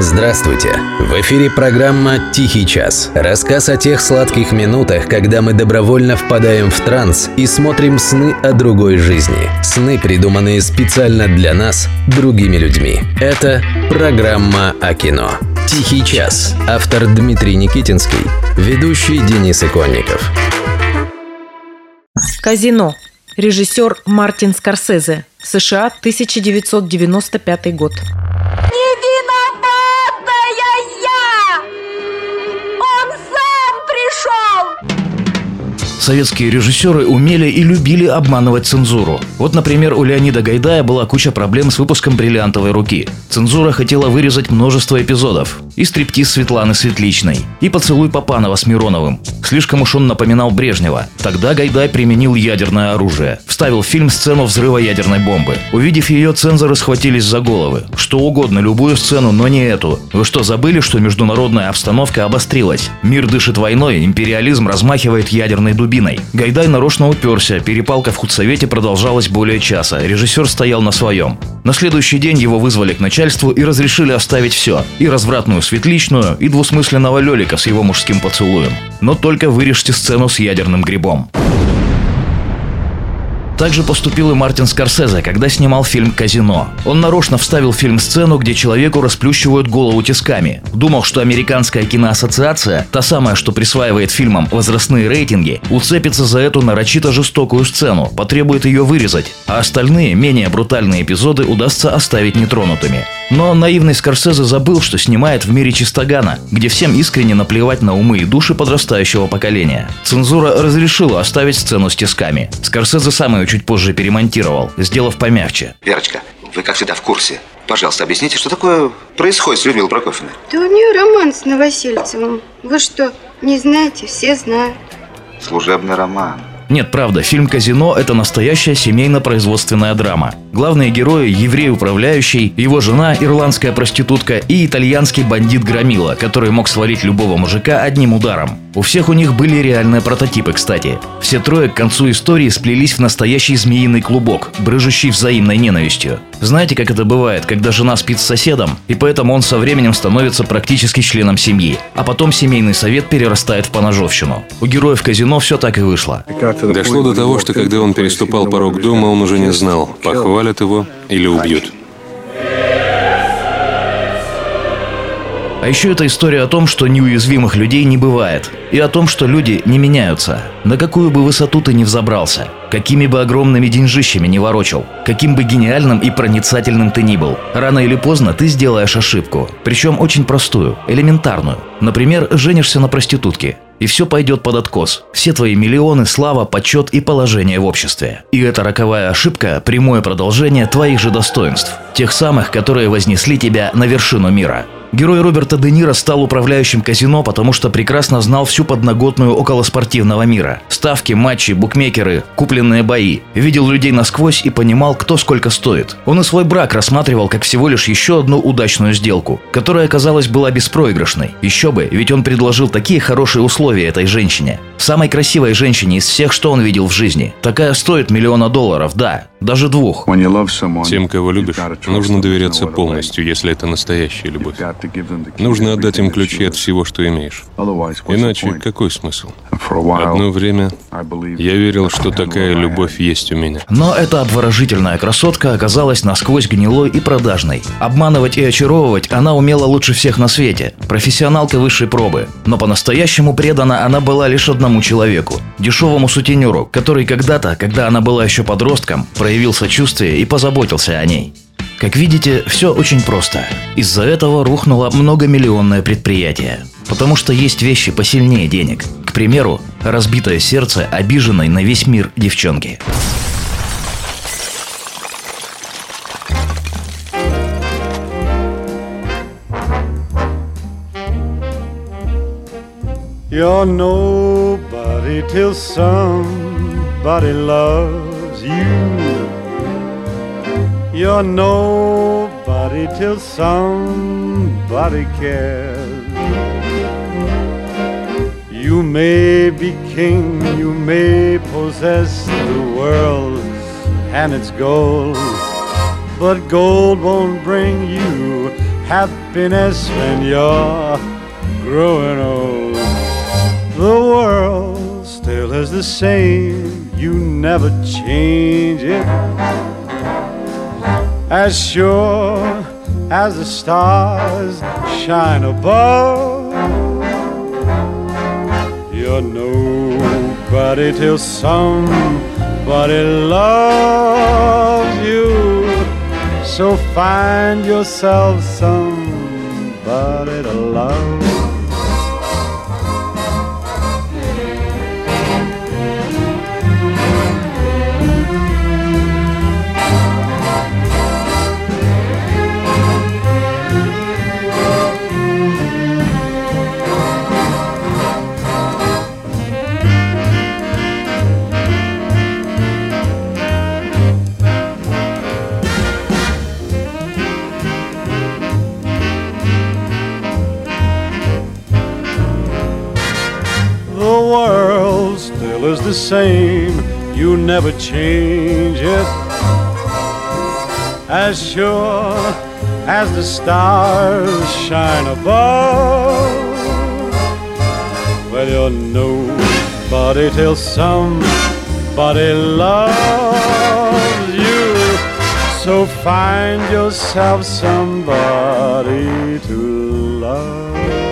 Здравствуйте! В эфире программа «Тихий час». Рассказ о тех сладких минутах, когда мы добровольно впадаем в транс и смотрим сны о другой жизни. Сны, придуманные специально для нас, другими людьми. Это программа о кино. «Тихий час». Автор Дмитрий Никитинский. Ведущий Денис Иконников. Казино. Режиссер Мартин Скорсезе. США, 1995 год. Советские режиссеры умели и любили обманывать цензуру. Вот, например, у Леонида Гайдая была куча проблем с выпуском «Бриллиантовой руки». Цензура хотела вырезать множество эпизодов. И стриптиз Светланы Светличной, и поцелуй Папанова с Мироновым. Слишком уж он напоминал Брежнева. Тогда Гайдай применил ядерное оружие. Вставил в фильм сцену взрыва ядерной бомбы. Увидев ее, цензоры схватились за головы. Что угодно, любую сцену, но не эту. Вы что, забыли, что международная обстановка обострилась? Мир дышит войной, империализм размахивает ядерной дубиной дубиной. Гайдай нарочно уперся, перепалка в худсовете продолжалась более часа, режиссер стоял на своем. На следующий день его вызвали к начальству и разрешили оставить все. И развратную светличную, и двусмысленного Лелика с его мужским поцелуем. Но только вырежьте сцену с ядерным грибом. Также поступил и Мартин Скорсезе, когда снимал фильм «Казино». Он нарочно вставил фильм-сцену, где человеку расплющивают голову тисками. Думал, что американская киноассоциация, та самая, что присваивает фильмам возрастные рейтинги, уцепится за эту нарочито жестокую сцену, потребует ее вырезать, а остальные, менее брутальные эпизоды удастся оставить нетронутыми. Но наивный Скорсезе забыл, что снимает в мире чистогана, где всем искренне наплевать на умы и души подрастающего поколения. Цензура разрешила оставить сцену с тисками. Скорсезе сам чуть позже перемонтировал, сделав помягче. Верочка, вы как всегда в курсе. Пожалуйста, объясните, что такое происходит с Людмилой Прокофьевной? Да у нее роман с Новосельцевым. Вы что, не знаете? Все знают. Служебный роман. Нет, правда, фильм «Казино» — это настоящая семейно-производственная драма. Главные герои – еврей-управляющий, его жена – ирландская проститутка и итальянский бандит Громила, который мог свалить любого мужика одним ударом. У всех у них были реальные прототипы, кстати. Все трое к концу истории сплелись в настоящий змеиный клубок, брыжущий взаимной ненавистью. Знаете, как это бывает, когда жена спит с соседом, и поэтому он со временем становится практически членом семьи, а потом семейный совет перерастает в поножовщину. У героев казино все так и вышло. Дошло до того, что когда он переступал порог дома, он уже не знал, похвалят его или убьют. А еще это история о том, что неуязвимых людей не бывает. И о том, что люди не меняются. На какую бы высоту ты ни взобрался. Какими бы огромными деньжищами не ворочал. Каким бы гениальным и проницательным ты ни был. Рано или поздно ты сделаешь ошибку. Причем очень простую, элементарную. Например, женишься на проститутке и все пойдет под откос. Все твои миллионы, слава, почет и положение в обществе. И эта роковая ошибка – прямое продолжение твоих же достоинств. Тех самых, которые вознесли тебя на вершину мира. Герой Роберта Де Ниро стал управляющим казино, потому что прекрасно знал всю подноготную околоспортивного мира. Ставки, матчи, букмекеры, купленные бои. Видел людей насквозь и понимал, кто сколько стоит. Он и свой брак рассматривал как всего лишь еще одну удачную сделку, которая, казалось, была беспроигрышной. Еще бы, ведь он предложил такие хорошие условия этой женщине. Самой красивой женщине из всех, что он видел в жизни. Такая стоит миллиона долларов, да, даже двух. Тем, кого любишь, нужно доверяться полностью, если это настоящая любовь. Нужно отдать им ключи от всего, что имеешь. Иначе какой смысл? Одно время я верил, что такая любовь есть у меня. Но эта обворожительная красотка оказалась насквозь гнилой и продажной. Обманывать и очаровывать она умела лучше всех на свете. Профессионалка высшей пробы. Но по-настоящему предана она была лишь одному человеку. Дешевому сутенеру, который когда-то, когда она была еще подростком, проявил сочувствие и позаботился о ней. Как видите, все очень просто. Из-за этого рухнуло многомиллионное предприятие. Потому что есть вещи посильнее денег. К примеру, разбитое сердце обиженной на весь мир девчонки. You're nobody till somebody loves you. You're nobody till somebody cares. You may be king, you may possess the world and its gold, but gold won't bring you happiness when you're growing old. The world still is the same, you never change it. As sure as the stars shine above, you're nobody till somebody loves you. So find yourself somebody to love. Still the same, you never change it. As sure as the stars shine above. Well, you're nobody till somebody loves you. So find yourself somebody to love.